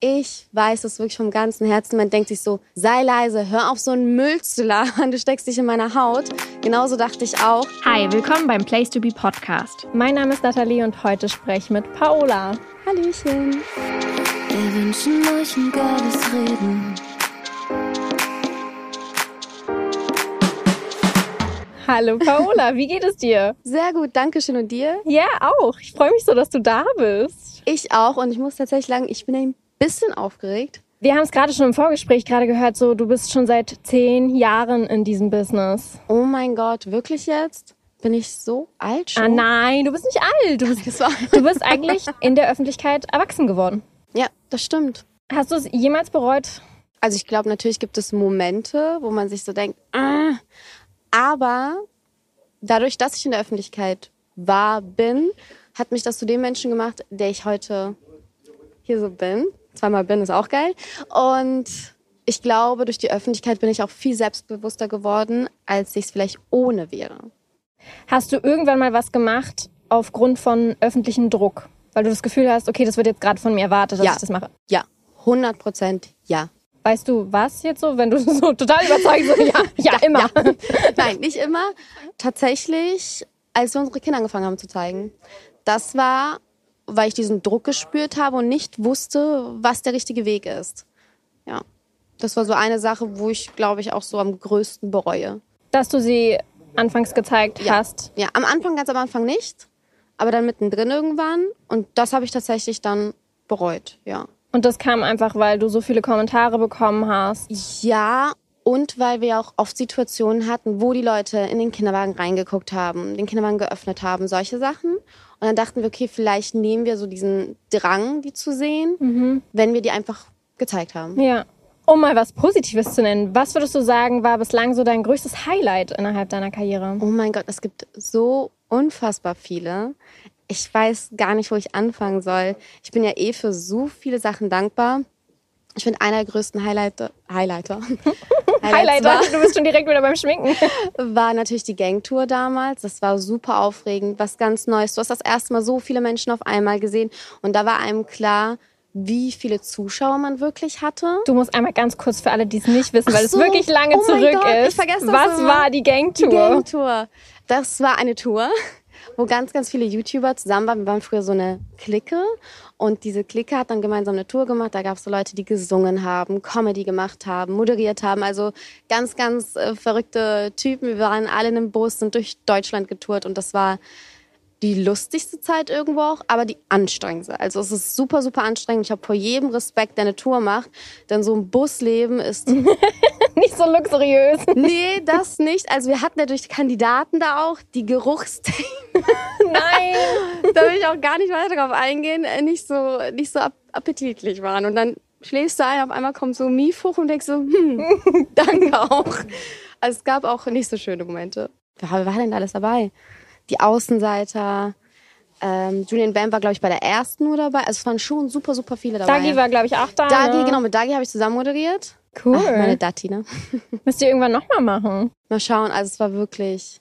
Ich weiß es wirklich vom ganzen Herzen. Man denkt sich so, sei leise, hör auf so einen Müll zu labern, du steckst dich in meiner Haut. Genauso dachte ich auch. Hi, willkommen beim Place to Be Podcast. Mein Name ist Nathalie und heute spreche ich mit Paola. Hallöchen. Wir wünschen euch ein geiles Reden. Hallo Paola, wie geht es dir? Sehr gut, danke schön. Und dir? Ja, auch. Ich freue mich so, dass du da bist. Ich auch. Und ich muss tatsächlich sagen, ich bin ein bisschen aufgeregt. Wir haben es gerade schon im Vorgespräch gerade gehört, so du bist schon seit zehn Jahren in diesem Business. Oh mein Gott, wirklich jetzt? Bin ich so alt schon? Ah nein, du bist nicht alt. Du bist, du bist eigentlich in der Öffentlichkeit erwachsen geworden. ja, das stimmt. Hast du es jemals bereut? Also ich glaube, natürlich gibt es Momente, wo man sich so denkt, ah. aber dadurch, dass ich in der Öffentlichkeit war, bin, hat mich das zu dem Menschen gemacht, der ich heute hier so bin. Zweimal bin ist auch geil. Und ich glaube, durch die Öffentlichkeit bin ich auch viel selbstbewusster geworden, als ich es vielleicht ohne wäre. Hast du irgendwann mal was gemacht aufgrund von öffentlichem Druck? Weil du das Gefühl hast, okay, das wird jetzt gerade von mir erwartet, dass Ja. ich das mache. Ja, 100 Prozent ja. Weißt du was jetzt so, wenn du so total überzeugt so, ja, ja, immer. Nein, nicht immer. Tatsächlich, als wir unsere Kinder angefangen haben zu zeigen. Das war, weil ich diesen Druck gespürt habe und nicht wusste, was der richtige Weg ist. Ja. Das war so eine Sache, wo ich, glaube ich, auch so am größten bereue. Dass du sie anfangs gezeigt Ja. hast. Ja, am Anfang, ganz am Anfang nicht, aber dann mittendrin irgendwann. Und das habe ich tatsächlich dann bereut, ja. Und das kam einfach, weil du so viele Kommentare bekommen hast. Ja, und weil wir auch oft Situationen hatten, wo die Leute in den Kinderwagen reingeguckt haben, den Kinderwagen geöffnet haben, solche Sachen. Und dann dachten wir, okay, vielleicht nehmen wir so diesen Drang, die zu sehen, wenn wir die einfach gezeigt haben. Ja. Um mal was Positives zu nennen, was würdest du sagen, war bislang so dein größtes Highlight innerhalb deiner Karriere? Oh mein Gott, es gibt so unfassbar viele. Ich weiß gar nicht, wo ich anfangen soll. Ich bin ja eh für so viele Sachen dankbar. Ich finde, einer der größten Highlighter, Highlighter, Highlight, war, du bist schon direkt wieder beim Schminken. war natürlich die Gangtour damals. Das war super aufregend, was ganz Neues. Du hast das erste Mal so viele Menschen auf einmal gesehen und da war einem klar, wie viele Zuschauer man wirklich hatte. Du musst einmal ganz kurz für alle, die es nicht wissen, weil Ach es so. wirklich lange Oh mein zurück Gott, ich ist. vergesse das was immer. war die Gangtour? Die Gangtour. Das war eine Tour, wo ganz, ganz viele YouTuber zusammen waren. Wir waren früher so eine Clique und diese Clique hat dann gemeinsam eine Tour gemacht. Da gab es so Leute, die gesungen haben, Comedy gemacht haben, moderiert haben. Also ganz, ganz äh, verrückte Typen. Wir waren alle in einem Bus, sind durch Deutschland getourt und das war die lustigste Zeit irgendwo auch, aber die anstrengendste. Also es ist super, super anstrengend. Ich habe vor jedem Respekt, der eine Tour macht, denn so ein Busleben ist Nicht so luxuriös. Nee, das nicht. Also wir hatten natürlich Kandidaten da auch, die Geruchstechnik, Nein. da will ich auch gar nicht weiter drauf eingehen, äh, nicht so, nicht so ap appetitlich waren. Und dann schläfst du ein, auf einmal kommt so Mief hoch und denkst so, hm, danke auch. Also es gab auch nicht so schöne Momente. Wer war denn alles dabei? Die Außenseiter, ähm, Julian Bam war, glaube ich, bei der ersten nur dabei. Also es waren schon super, super viele dabei. Dagi war, glaube ich, auch da. Dagi, ne? genau, mit Dagi habe ich zusammen moderiert. Cool. Ach, meine Dati, ne? Müsst ihr irgendwann nochmal machen. Mal schauen, also es war wirklich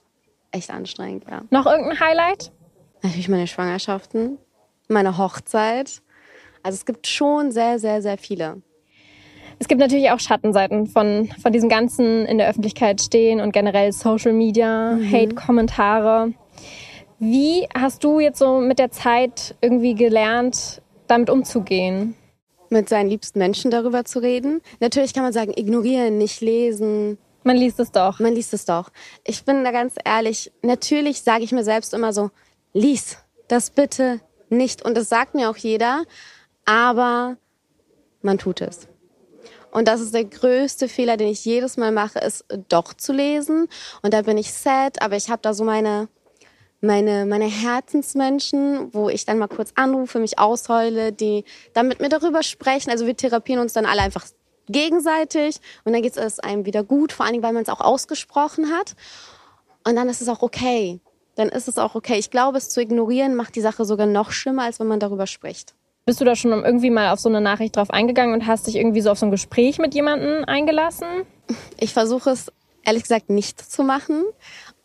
echt anstrengend, ja. Noch irgendein Highlight? Natürlich meine Schwangerschaften, meine Hochzeit. Also es gibt schon sehr, sehr, sehr viele. Es gibt natürlich auch Schattenseiten von, von diesem ganzen in der Öffentlichkeit stehen und generell Social Media, Hate-Kommentare. Wie hast du jetzt so mit der Zeit irgendwie gelernt, damit umzugehen? Mit seinen liebsten Menschen darüber zu reden. Natürlich kann man sagen, ignorieren, nicht lesen. Man liest es doch. Man liest es doch. Ich bin da ganz ehrlich. Natürlich sage ich mir selbst immer so, lies das bitte nicht. Und das sagt mir auch jeder. Aber man tut es. Und das ist der größte Fehler, den ich jedes Mal mache, ist doch zu lesen. Und da bin ich sad, aber ich habe da so meine, meine, meine Herzensmenschen, wo ich dann mal kurz anrufe, mich ausheule, die dann mit mir darüber sprechen. Also wir therapieren uns dann alle einfach gegenseitig und dann geht es einem wieder gut, vor allen Dingen, weil man es auch ausgesprochen hat. Und dann ist es auch okay. Dann ist es auch okay. Ich glaube, es zu ignorieren macht die Sache sogar noch schlimmer, als wenn man darüber spricht. Bist du da schon irgendwie mal auf so eine Nachricht drauf eingegangen und hast dich irgendwie so auf so ein Gespräch mit jemandem eingelassen? Ich versuche es ehrlich gesagt nicht zu machen.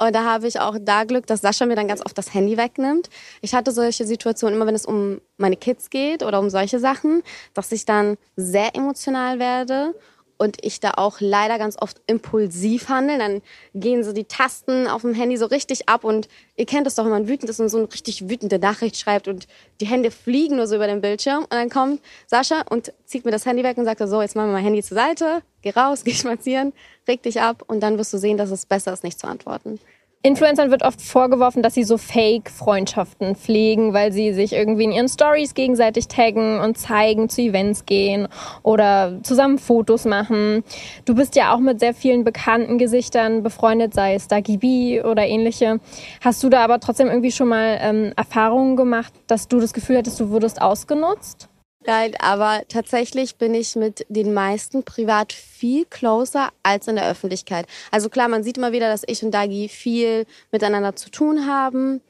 Und da habe ich auch da Glück, dass Sascha mir dann ganz oft das Handy wegnimmt. Ich hatte solche Situationen immer, wenn es um meine Kids geht oder um solche Sachen, dass ich dann sehr emotional werde und ich da auch leider ganz oft impulsiv handle. Dann gehen so die Tasten auf dem Handy so richtig ab und ihr kennt es doch, wenn man wütend ist und so eine richtig wütende Nachricht schreibt und die Hände fliegen nur so über den Bildschirm und dann kommt Sascha und zieht mir das Handy weg und sagt so, jetzt machen wir mein Handy zur Seite, geh raus, geh spazieren, reg dich ab und dann wirst du sehen, dass es besser ist, nicht zu antworten. Influencern wird oft vorgeworfen, dass sie so Fake-Freundschaften pflegen, weil sie sich irgendwie in ihren Stories gegenseitig taggen und zeigen, zu Events gehen oder zusammen Fotos machen. Du bist ja auch mit sehr vielen bekannten Gesichtern befreundet, sei es Dagi B oder ähnliche. Hast du da aber trotzdem irgendwie schon mal ähm, Erfahrungen gemacht, dass du das Gefühl hattest, du wurdest ausgenutzt? Nein, aber tatsächlich bin ich mit den meisten privat viel closer als in der Öffentlichkeit. Also klar, man sieht immer wieder, dass ich und Dagi viel miteinander zu tun haben,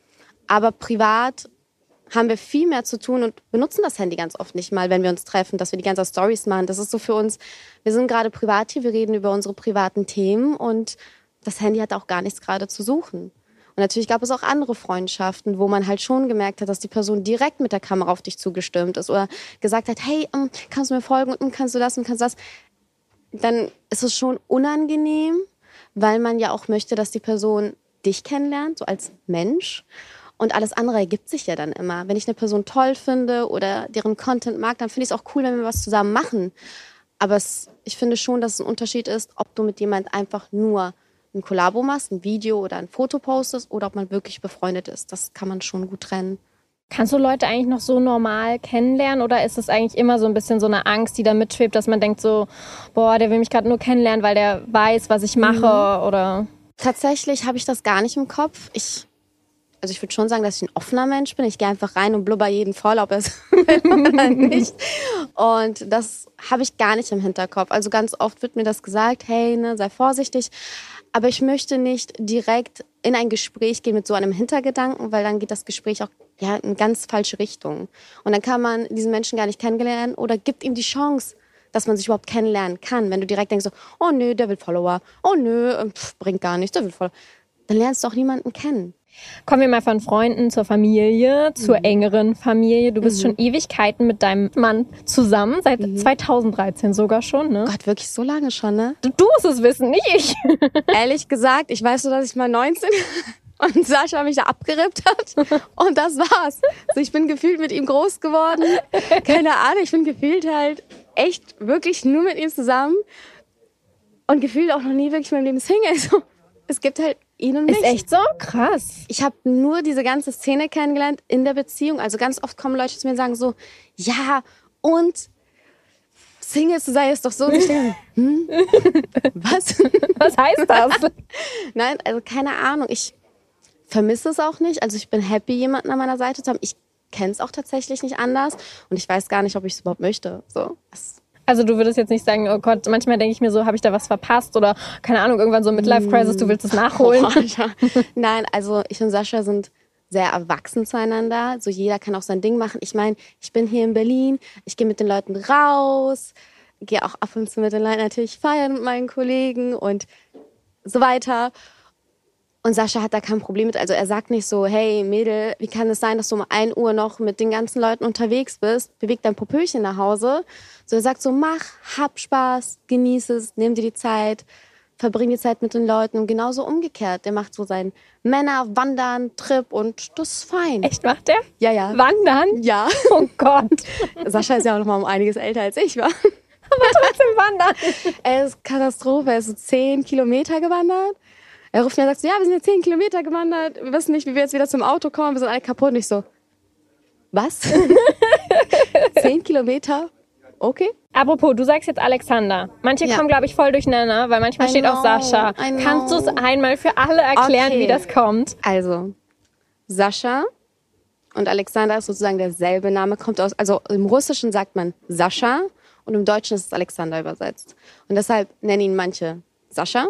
aber privat haben wir viel mehr zu tun und benutzen das Handy ganz oft nicht mal, wenn wir uns treffen, dass wir die ganzen Stories machen. Das ist so für uns, wir sind gerade privat hier, wir reden über unsere privaten Themen und das Handy hat auch gar nichts gerade zu suchen. Natürlich gab es auch andere Freundschaften, wo man halt schon gemerkt hat, dass die Person direkt mit der Kamera auf dich zugestimmt ist oder gesagt hat, hey, um, kannst du mir folgen und um, kannst du das und kannst das. Dann ist es schon unangenehm, weil man ja auch möchte, dass die Person dich kennenlernt, so als Mensch. Und alles andere ergibt sich ja dann immer. Wenn ich eine Person toll finde oder deren Content mag, dann finde ich es auch cool, wenn wir was zusammen machen. Aber es, ich finde schon, dass es ein Unterschied ist, ob du mit jemand einfach nur ein Kollabo machst, ein Video oder ein Foto postest oder ob man wirklich befreundet ist. Das kann man schon gut trennen. Kannst du Leute eigentlich noch so normal kennenlernen oder ist es eigentlich immer so ein bisschen so eine Angst, die da mitschwebt, dass man denkt so, boah, der will mich gerade nur kennenlernen, weil der weiß, was ich mache mhm. oder? Tatsächlich habe ich das gar nicht im Kopf. Ich also ich würde schon sagen, dass ich ein offener Mensch bin. Ich gehe einfach rein und blubber jeden voll, ob er es will oder nicht. Und das habe ich gar nicht im Hinterkopf. Also ganz oft wird mir das gesagt, hey, ne, sei vorsichtig. Aber ich möchte nicht direkt in ein Gespräch gehen mit so einem Hintergedanken, weil dann geht das Gespräch auch ja, in ganz falsche Richtung. Und dann kann man diesen Menschen gar nicht kennenlernen oder gibt ihm die Chance, dass man sich überhaupt kennenlernen kann. Wenn du direkt denkst so, oh nö, der will Follower, oh nö, ähm, pff, bringt gar nichts, der will Follower. Dann lernst du auch niemanden kennen. Kommen wir mal von Freunden zur Familie, zur mhm. engeren Familie. Du bist mhm. schon Ewigkeiten mit deinem Mann zusammen, seit mhm. 2013 sogar schon, ne? Gott, wirklich so lange schon, ne? Du, du musst es wissen, nicht ich. Ehrlich gesagt, ich weiß nur, dass ich mal 19 und Sascha mich da abgerippt hat und das war's. Also ich bin gefühlt mit ihm groß geworden. Keine Ahnung, ich bin gefühlt halt echt wirklich nur mit ihm zusammen und gefühlt auch noch nie wirklich in meinem Leben Single. Also, es gibt halt ihn und mich. Ist echt so krass. Ich habe nur diese ganze Szene kennengelernt in der Beziehung. Also ganz oft kommen Leute zu mir und sagen so, ja, und Single zu sein ist doch so. Und ich denke, hm? Was? Was heißt das? Nein, also keine Ahnung. Ich vermisse es auch nicht. Also ich bin happy, jemanden an meiner Seite zu haben. Ich kenne es auch tatsächlich nicht anders. Und ich weiß gar nicht, ob ich es überhaupt möchte. So, das also du würdest jetzt nicht sagen, oh Gott, manchmal denke ich mir so, habe ich da was verpasst oder keine Ahnung, irgendwann so mit Life Crisis, du willst es nachholen. Oh, Nein, also ich und Sascha sind sehr erwachsen zueinander. So jeder kann auch sein Ding machen. Ich meine, ich bin hier in Berlin, ich gehe mit den Leuten raus, gehe auch ab und zu mit den Leuten natürlich feiern mit meinen Kollegen und so weiter. Und Sascha hat da kein Problem mit. Also er sagt nicht so, hey Mädel, wie kann es sein, dass du um 1 Uhr noch mit den ganzen Leuten unterwegs bist? Beweg dein Popöchen nach Hause. So er sagt so, mach, hab Spaß, genieß es, nimm dir die Zeit, verbring die Zeit mit den Leuten. Und genauso umgekehrt. Der macht so seinen Männer-Wandern-Trip und das ist fein. Echt, macht der? Ja, ja. Wandern? Ja. Oh Gott. Sascha ist ja auch noch mal um einiges älter als ich war. Aber trotzdem wandern. Er ist Katastrophe. Er ist so zehn Kilometer gewandert. Er ruft mir und sagt so, ja, wir sind jetzt zehn Kilometer gewandert, wir wissen nicht, wie wir jetzt wieder zum Auto kommen, wir sind alle kaputt. Und ich so, was? zehn Kilometer? Okay. Apropos, du sagst jetzt Alexander. Manche ja. kommen, glaube ich, voll durcheinander, weil manchmal I steht know, auch Sascha. Kannst du es einmal für alle erklären, okay. wie das kommt? Also, Sascha und Alexander ist sozusagen derselbe Name, kommt aus, also im Russischen sagt man Sascha und im Deutschen ist es Alexander übersetzt. Und deshalb nennen ihn manche Sascha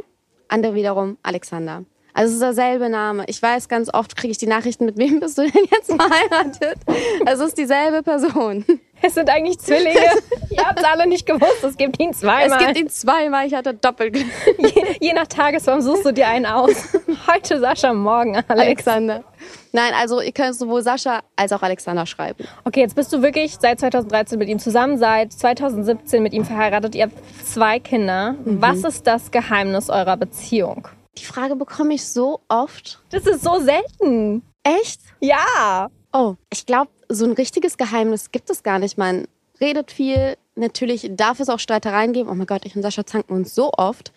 andere wiederum Alexander. Also es ist derselbe Name. Ich weiß, ganz oft kriege ich die Nachrichten, mit wem bist du denn jetzt verheiratet? Also es ist dieselbe Person. Es sind eigentlich Zwillinge. Ihr habt alle nicht gewusst, es gibt ihn zweimal. Es gibt ihn zweimal, ich hatte doppelt. je, je nach Tagesform suchst du dir einen aus. Heute Sascha, morgen Alex. Alexander. Nein, also ihr könnt sowohl Sascha als auch Alexander schreiben. Okay, jetzt bist du wirklich seit 2013 mit ihm zusammen, seit 2017 mit ihm verheiratet. Ihr habt zwei Kinder. Was ist das Geheimnis eurer Beziehung? Die Frage bekomme ich so oft. Das ist so selten. Echt? Ja. Oh, ich glaube, so ein richtiges Geheimnis gibt es gar nicht. Man redet viel. Natürlich darf es auch Streitereien geben. Oh mein Gott, ich und Sascha zanken uns so oft.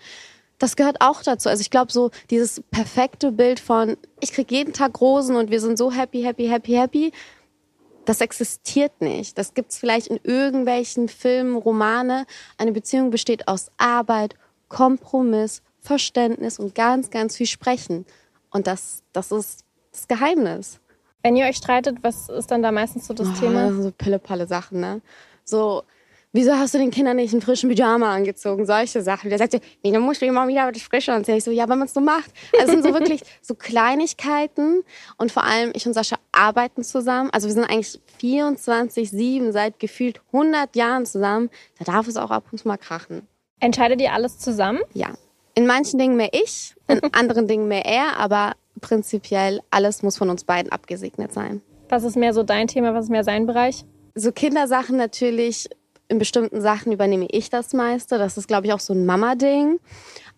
Das gehört auch dazu. Also ich glaube, so dieses perfekte Bild von, ich krieg jeden Tag Rosen und wir sind so happy, happy, happy, happy, das existiert nicht. Das gibt's vielleicht in irgendwelchen Filmen, Romane. Eine Beziehung besteht aus Arbeit, Kompromiss, Verständnis und ganz, ganz viel Sprechen. Und das, das ist das Geheimnis. Wenn ihr euch streitet, was ist dann da meistens so das Oh, Thema? so pille-palle Sachen, ne? So, wieso hast du den Kindern nicht einen frischen Pyjama angezogen? Solche Sachen. Der sagt nee, dann musst du immer wieder das Frische anziehen. Ich so, ja, wenn man es so macht. Also es sind so wirklich so Kleinigkeiten. Und vor allem, ich und Sascha arbeiten zusammen. Also wir sind eigentlich 24-7 seit gefühlt 100 Jahren zusammen. Da darf es auch ab und zu mal krachen. Entscheidet ihr alles zusammen? Ja. In manchen Dingen mehr ich, in anderen Dingen mehr er, aber prinzipiell alles muss von uns beiden abgesegnet sein. Was ist mehr so dein Thema, was ist mehr sein Bereich? so Kindersachen natürlich, in bestimmten Sachen übernehme ich das meiste. Das ist, glaube ich, auch so ein Mama-Ding.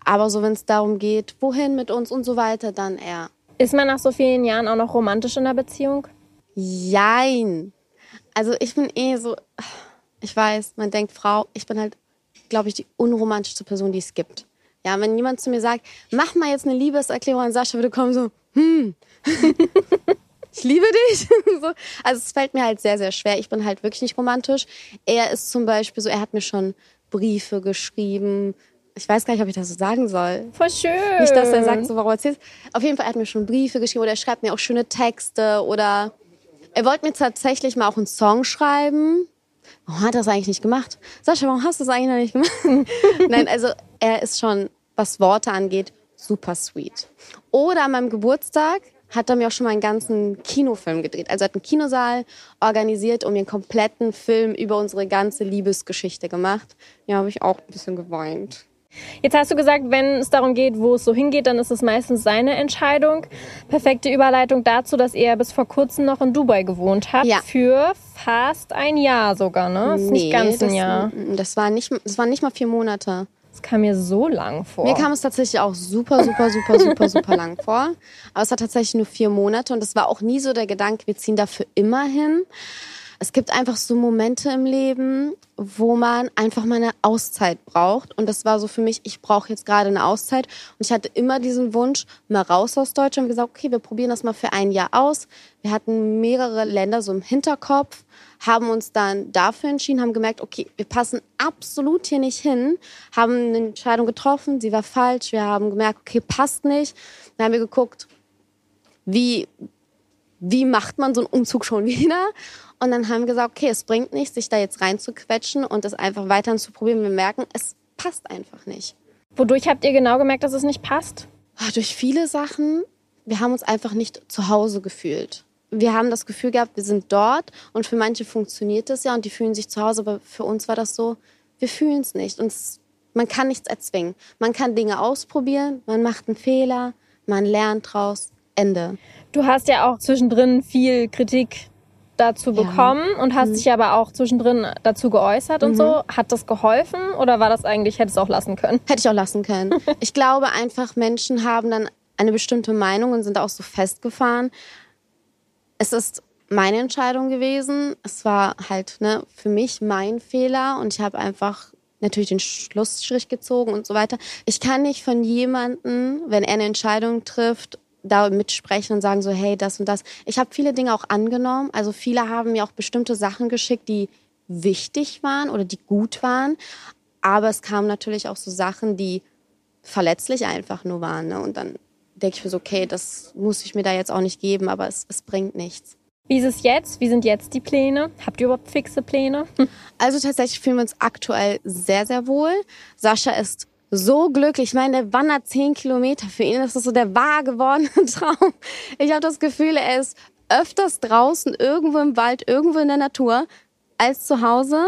Aber so, wenn es darum geht, wohin mit uns und so weiter, dann eher Ist man nach so vielen Jahren auch noch romantisch in der Beziehung? Jein. Also ich bin eh so, ich weiß, man denkt Frau, ich bin halt, glaube ich, die unromantischste Person, die es gibt. Ja, wenn jemand zu mir sagt, mach mal jetzt eine Liebeserklärung an Sascha, würde kommen so, hm, ich liebe dich. so. Also es fällt mir halt sehr, sehr schwer. Ich bin halt wirklich nicht romantisch. Er ist zum Beispiel so, er hat mir schon Briefe geschrieben. Ich weiß gar nicht, ob ich das so sagen soll. Voll schön. Nicht, dass er sagt, so, warum erzählst Auf jeden Fall, er hat mir schon Briefe geschrieben oder er schreibt mir auch schöne Texte oder er wollte mir tatsächlich mal auch einen Song schreiben. Warum hat er das eigentlich nicht gemacht? Sascha, warum hast du das eigentlich noch nicht gemacht? Nein, also er ist schon, was Worte angeht, super sweet. Oder an meinem Geburtstag hat er mir auch schon mal einen ganzen Kinofilm gedreht. Also er hat einen Kinosaal organisiert und mir einen kompletten Film über unsere ganze Liebesgeschichte gemacht. Ja, habe ich auch ein bisschen geweint. Jetzt hast du gesagt, wenn es darum geht, wo es so hingeht, dann ist es meistens seine Entscheidung. Perfekte Überleitung dazu, dass er bis vor kurzem noch in Dubai gewohnt hat. Ja. Für fast ein Jahr sogar, ne? Das ist nicht ganz ein das, Jahr. Das war, nicht, das waren nicht mal vier Monate. Das kam mir so lang vor. Mir kam es tatsächlich auch super, super, super, super, super lang vor. Aber es hat tatsächlich nur vier Monate und es war auch nie so der Gedanke, wir ziehen dafür immer hin. Es gibt einfach so Momente im Leben, wo man einfach mal eine Auszeit braucht. Und das war so für mich, ich brauche jetzt gerade eine Auszeit. Und ich hatte immer diesen Wunsch, mal raus aus Deutschland und gesagt, okay, wir probieren das mal für ein Jahr aus. Wir hatten mehrere Länder so im Hinterkopf, haben uns dann dafür entschieden, haben gemerkt, okay, wir passen absolut hier nicht hin, haben eine Entscheidung getroffen, sie war falsch. Wir haben gemerkt, okay, passt nicht. Dann haben wir geguckt, wie, wie macht man so einen Umzug schon wieder? Und dann haben wir gesagt, okay, es bringt nichts, sich da jetzt reinzuquetschen und das einfach weiterhin zu probieren. Wir merken, es passt einfach nicht. Wodurch habt ihr genau gemerkt, dass es nicht passt? Ah, Durch viele Sachen, wir haben uns einfach nicht zu Hause gefühlt. Wir haben das Gefühl gehabt, wir sind dort und für manche funktioniert es ja und die fühlen sich zu Hause, aber für uns war das so, wir fühlen es nicht. Und man kann nichts erzwingen. Man kann Dinge ausprobieren, man macht einen Fehler, man lernt draus, Ende. Du hast ja auch zwischendrin viel Kritik dazu Ja. bekommen und hast dich aber auch zwischendrin dazu geäußert und so. Hat das geholfen oder war das eigentlich, hättest du auch lassen können? Hätte ich auch lassen können. Ich glaube einfach, Menschen haben dann eine bestimmte Meinung und sind auch so festgefahren. Es ist meine Entscheidung gewesen. Es war halt ne, für mich mein Fehler und ich habe einfach natürlich den Schlussstrich gezogen und so weiter. Ich kann nicht von jemandem, wenn er eine Entscheidung trifft, da mitsprechen und sagen so, hey, das und das. Ich habe viele Dinge auch angenommen. Also viele haben mir auch bestimmte Sachen geschickt, die wichtig waren oder die gut waren. Aber es kamen natürlich auch so Sachen, die verletzlich einfach nur waren. Ne? Und dann denke ich mir so, okay, das muss ich mir da jetzt auch nicht geben, aber es, es bringt nichts. Wie ist es jetzt? Wie sind jetzt die Pläne? Habt ihr überhaupt fixe Pläne? Also tatsächlich fühlen wir uns aktuell sehr, sehr wohl. Sascha ist so glücklich. Ich meine, der wandert zehn Kilometer. Für ihn ist das so der wahr gewordene Traum. Ich habe das Gefühl, er ist öfters draußen, irgendwo im Wald, irgendwo in der Natur. als zu Hause.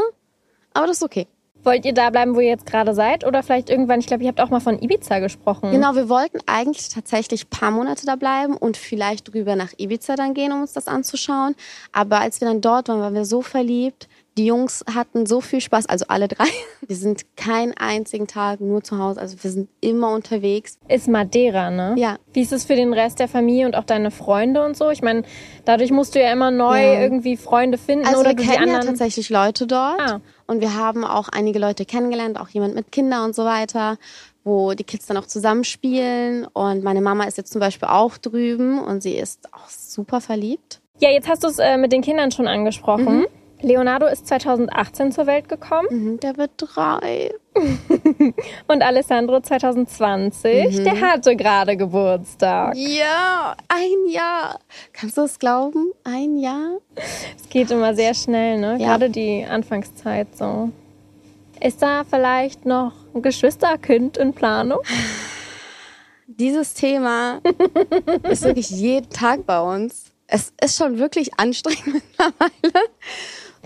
Aber das ist okay. Wollt ihr da bleiben, wo ihr jetzt gerade seid? Oder vielleicht irgendwann, ich glaube, ihr habt auch mal von Ibiza gesprochen. Genau, wir wollten eigentlich tatsächlich ein paar Monate da bleiben und vielleicht rüber nach Ibiza dann gehen, um uns das anzuschauen. Aber als wir dann dort waren, waren wir so verliebt. Die Jungs hatten so viel Spaß, also alle drei. Wir sind keinen einzigen Tag nur zu Hause, also wir sind immer unterwegs. Ist Madeira, ne? Ja. Wie ist es für den Rest der Familie und auch deine Freunde und so? Ich meine, dadurch musst du ja immer neu Ja. irgendwie Freunde finden Also oder wir kennen ja anderen. tatsächlich Leute dort Ah. und wir haben auch einige Leute kennengelernt, auch jemand mit Kindern und so weiter, wo die Kids dann auch zusammenspielen. Und meine Mama ist jetzt zum Beispiel auch drüben und sie ist auch super verliebt. ja, jetzt hast du es äh, mit den Kindern schon angesprochen. Leonardo ist 2018 zur Welt gekommen Mhm, Der wird drei. und Alessandro 2020. Mhm. Der hatte gerade Geburtstag. Ja, ein Jahr. Kannst du es glauben? Ein Jahr? Es geht immer sehr schnell, ne? Ja. Gerade die Anfangszeit so. Ist da vielleicht noch ein Geschwisterkind in Planung? Dieses Thema ist wirklich jeden Tag bei uns. Es ist schon wirklich anstrengend mittlerweile,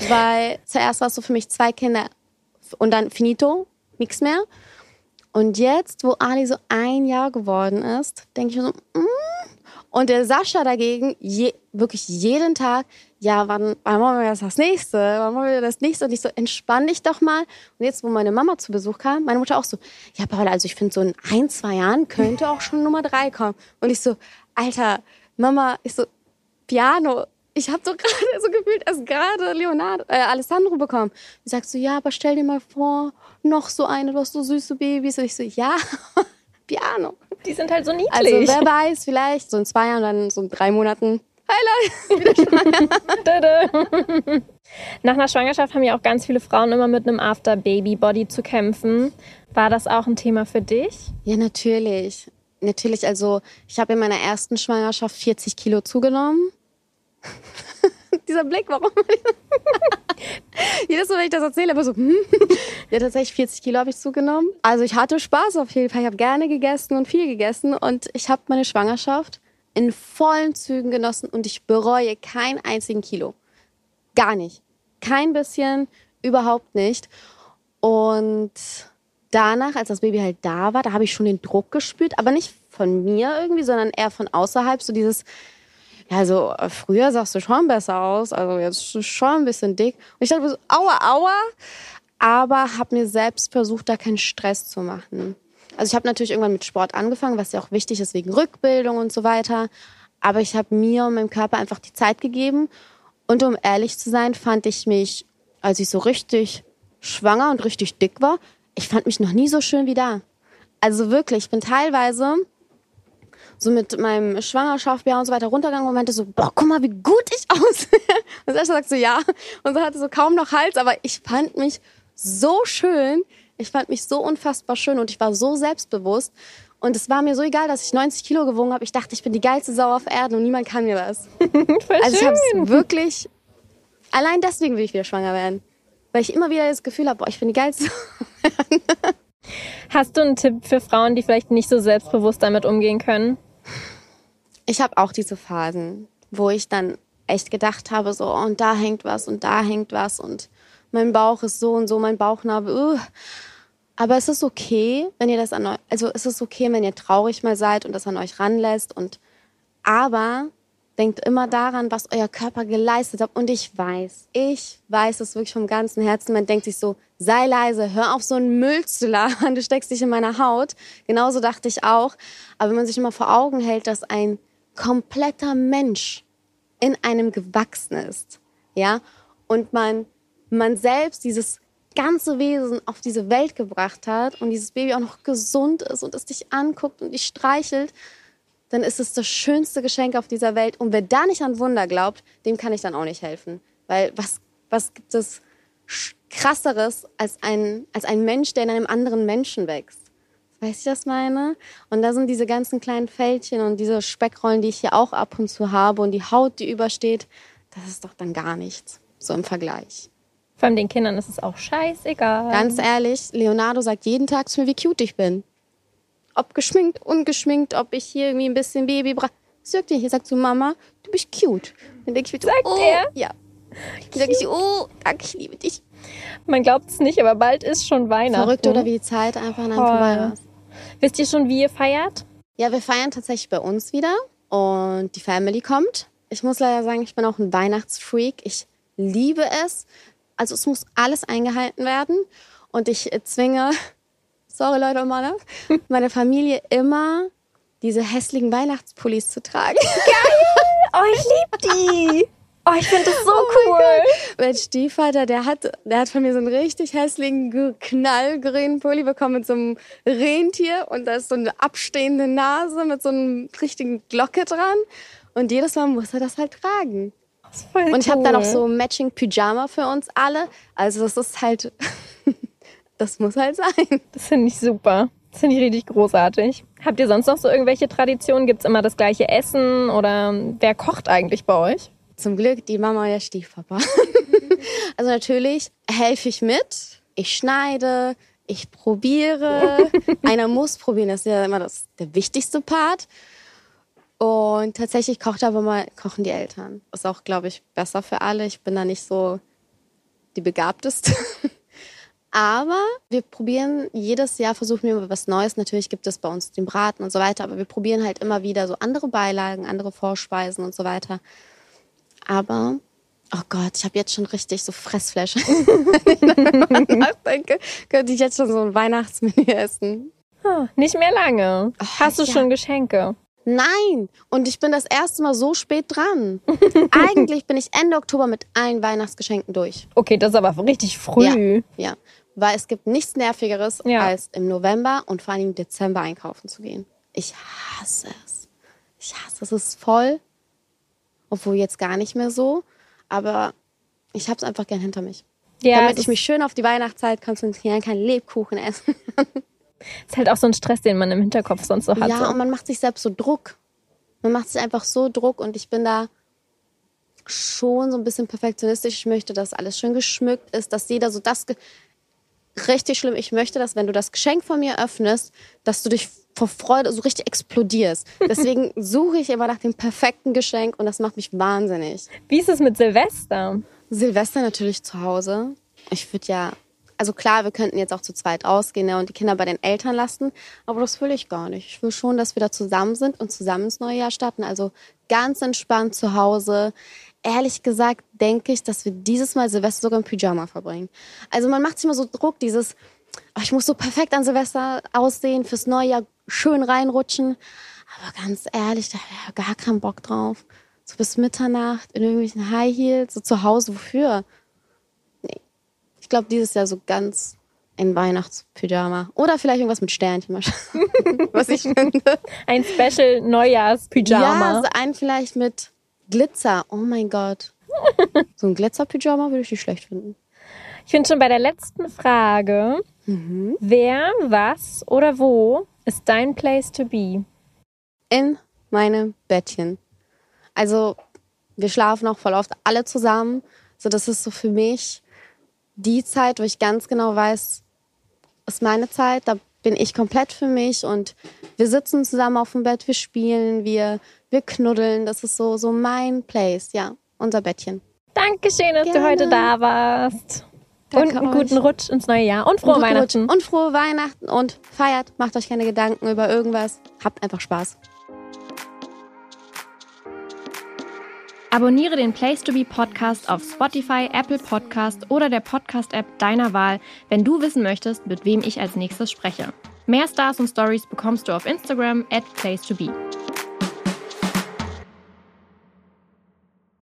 weil zuerst war es so für mich zwei Kinder und dann finito, nichts mehr. Und jetzt, wo Ali so ein Jahr geworden ist, denke ich mir so, mm. und der Sascha dagegen, je, wirklich jeden Tag, ja, wann, wann machen wir das, nächste? Wann machen wir das nächste? Und ich so, entspann dich doch mal. Und jetzt, wo meine Mama zu Besuch kam, meine Mutter auch so, ja, Paula, also ich finde, so in ein, zwei Jahren könnte auch schon Nummer drei kommen. Und ich so, Alter, Mama, ich so, Piano. Ich habe doch gerade so gefühlt erst gerade Leonardo, äh, Alessandro bekommen. Die sagt so, ja, aber stell dir mal vor, noch so eine, du hast so süße Babys. Und ich so, ja, Piano. Die sind halt so niedlich. Also wer weiß, vielleicht so in zwei Jahren, dann so in drei Monaten. Highlight. Nach einer Schwangerschaft haben ja auch ganz viele Frauen immer mit einem After-Baby-Body zu kämpfen. War das auch ein Thema für dich? Ja, natürlich. Natürlich, also ich habe in meiner ersten Schwangerschaft 40 Kilo zugenommen. Dieser Blick, warum? Jedes Mal, wenn ich das erzähle, aber so, hm. ja, tatsächlich 40 Kilo habe ich zugenommen. Also ich hatte Spaß auf jeden Fall. Ich habe gerne gegessen und viel gegessen und ich habe meine Schwangerschaft in vollen Zügen genossen und ich bereue keinen einzigen Kilo. Gar nicht. Kein bisschen, überhaupt nicht. Und danach, als das Baby halt da war, da habe ich schon den Druck gespürt, aber nicht von mir irgendwie, sondern eher von außerhalb. So dieses, ja, so äh, früher sahst du schon besser aus, also jetzt schon ein bisschen dick. Und ich dachte so, aua, aua. Aber habe mir selbst versucht, da keinen Stress zu machen. Also ich habe natürlich irgendwann mit Sport angefangen, was ja auch wichtig ist wegen Rückbildung und so weiter. Aber ich habe mir und meinem Körper einfach die Zeit gegeben. Und um ehrlich zu sein, fand ich mich, als ich so richtig schwanger und richtig dick war, ich fand mich noch nie so schön wie da. Also wirklich, ich bin teilweise so mit meinem Schwangerschaft ja und so weiter runtergegangen und meinte so, boah, guck mal, wie gut ich aussehe. Und Sascha sagt so, ja. Und so hatte so kaum noch Hals, aber ich fand mich so schön. Ich fand mich so unfassbar schön und ich war so selbstbewusst. Und es war mir so egal, dass ich 90 Kilo gewogen habe. Ich dachte, ich bin die geilste Sau auf Erden und niemand kann mir was. Voll Also ich habe es wirklich, allein deswegen will ich wieder schwanger werden. Weil ich immer wieder das Gefühl habe, boah, ich bin die geilste. Hast du einen Tipp für Frauen, die vielleicht nicht so selbstbewusst damit umgehen können? Ich habe auch diese Phasen, wo ich dann echt gedacht habe, so, oh, und da hängt was und da hängt was und mein Bauch ist so und so, mein Bauchnabel. Uh. Aber es ist okay, wenn ihr das an euch, also es ist okay, wenn ihr traurig mal seid und das an euch ranlässt und aber denkt immer daran, was euer Körper geleistet hat. Und ich weiß, ich weiß es wirklich vom ganzen Herzen. Man denkt sich so, sei leise, hör auf so einen Müll zu labern, du steckst dich in meiner Haut. Genauso dachte ich auch. Aber wenn man sich immer vor Augen hält, dass ein kompletter Mensch in einem gewachsen ist, ja, und man, man selbst dieses ganze Wesen auf diese Welt gebracht hat und dieses Baby auch noch gesund ist und es dich anguckt und dich streichelt, dann ist es das schönste Geschenk auf dieser Welt. Und wer da nicht an Wunder glaubt, dem kann ich dann auch nicht helfen. Weil was, was gibt es krasseres als ein, als ein Mensch, der in einem anderen Menschen wächst? Weißt du, was ich meine? Und da sind diese ganzen kleinen Fältchen und diese Speckrollen, die ich hier auch ab und zu habe und die Haut, die übersteht, das ist doch dann gar nichts. So im Vergleich. Vor allem den Kindern ist es auch scheißegal. Ganz ehrlich, Leonardo sagt jeden Tag zu mir, wie cute ich bin. Ob geschminkt, ungeschminkt, ob ich hier irgendwie ein bisschen Baby bra. Sagt dir, hier sagt zu Mama, du bist cute. Dann denke ich mir, so, Sagt oh, er? Ja. Dann sage ich, oh, danke, ich liebe dich. Man glaubt es nicht, aber bald ist schon Weihnachten. Verrückt oder wie die Zeit einfach an einem vorbei rast. Wisst ihr schon, wie ihr feiert? Ja, wir feiern tatsächlich bei uns wieder und die Family kommt. Ich muss leider sagen, ich bin auch ein Weihnachtsfreak. Ich liebe es. Also es muss alles eingehalten werden und ich zwinge, sorry Leute Männer, meine Familie immer diese hässlichen Weihnachtspullis zu tragen. Oh, ich liebe die. Oh, ich finde das so mein cool. Mein Stiefvater, der hat, der hat von mir so einen richtig hässlichen, knallgrünen Pulli bekommen mit so einem Rentier und da ist so eine abstehende Nase mit so einem richtigen Glocke dran. Und jedes Mal muss er das halt tragen. Das Und ich habe dann auch cool. so Matching Pyjama für uns alle. Also das ist halt, das muss halt sein. Das finde ich super. Das finde ich richtig großartig. Habt ihr sonst noch so irgendwelche Traditionen? Gibt es immer das gleiche Essen oder wer kocht eigentlich bei euch? Zum Glück die Mama und der Stiefpapa. also natürlich helfe ich mit. Ich schneide, ich probiere. Einer muss probieren, das ist ja immer das, der wichtigste Part. Und tatsächlich kocht aber mal, kochen die Eltern. Ist auch, glaube ich, besser für alle. Ich bin da nicht so die Begabteste. Aber wir probieren jedes Jahr, versuchen wir was Neues. Natürlich gibt es bei uns den Braten und so weiter, aber wir probieren halt immer wieder so andere Beilagen, andere Vorspeisen und so weiter. Aber, oh Gott, ich habe jetzt schon richtig so Fressfläche. Wenn ich nachdenke, könnte ich jetzt schon so ein Weihnachtsmenü essen. Nicht mehr lange. Hast du ja. schon Geschenke? Nein, und ich bin das erste Mal so spät dran. Eigentlich bin ich Ende Oktober mit allen Weihnachtsgeschenken durch. Okay, das ist aber richtig früh. Ja, weil es gibt nichts Nervigeres, Ja. als im November und vor allem im Dezember einkaufen zu gehen. Ich hasse es. Ich hasse es. Es ist voll, obwohl jetzt gar nicht mehr so, aber ich habe es einfach gern hinter mich. Ja, Damit ich mich schön auf die Weihnachtszeit konzentrieren kann, Lebkuchen essen. ist halt auch so ein Stress, den man im Hinterkopf sonst so hat. Ja, so. und man macht sich selbst so Druck. Man macht sich einfach so Druck und ich bin da schon so ein bisschen perfektionistisch. Ich möchte, dass alles schön geschmückt ist, dass jeder so das. Richtig schlimm. Ich möchte, dass wenn du das Geschenk von mir öffnest, dass du dich vor Freude so richtig explodierst. Deswegen suche ich immer nach dem perfekten Geschenk und das macht mich wahnsinnig. Wie ist es mit Silvester? Silvester natürlich zu Hause. Ich würde ja, also klar, wir könnten jetzt auch zu zweit ausgehen ne, und die Kinder bei den Eltern lassen, aber das will ich gar nicht. Ich will schon, dass wir da zusammen sind und zusammen ins neue Jahr starten. Also ganz entspannt zu Hause. Ehrlich gesagt denke ich, dass wir dieses Mal Silvester sogar im Pyjama verbringen. Also man macht sich immer so Druck, dieses, oh, ich muss so perfekt an Silvester aussehen, fürs neue Jahr schön reinrutschen. Aber ganz ehrlich, da habe ich gar keinen Bock drauf. So bis Mitternacht in irgendwelchen High Heels, so zu Hause, wofür? Nee. Ich glaube, dieses Jahr so ganz ein Weihnachtspyjama. Oder vielleicht irgendwas mit Sternchen, was ich finde. Ein Special Neujahrspyjama. Ja, so einen vielleicht mit Glitzer. Oh mein Gott. So ein Glitzer-Pyjama würde ich nicht schlecht finden. Ich finde schon bei der letzten Frage, Mhm. wer, was oder wo ist dein Place to be? In meinem Bettchen. Also, wir schlafen auch voll oft alle zusammen. So, das ist so für mich die Zeit, wo ich ganz genau weiß, ist meine Zeit. Da bin ich komplett für mich und wir sitzen zusammen auf dem Bett, wir spielen, wir, wir knuddeln. Das ist so, so mein Place, ja, unser Bettchen. Dankeschön, dass du Gerne. heute da warst. Danke und einen euch. guten Rutsch ins neue Jahr und frohe Weihnachten. Rutsch Und frohe Weihnachten und feiert, macht euch keine Gedanken über irgendwas. Habt einfach Spaß. Abonniere den Place to Be Podcast auf Spotify, Apple Podcast oder der Podcast-App deiner Wahl, wenn du wissen möchtest, mit wem ich als nächstes spreche. Mehr Stars und Stories bekommst du auf Instagram at Place to Be.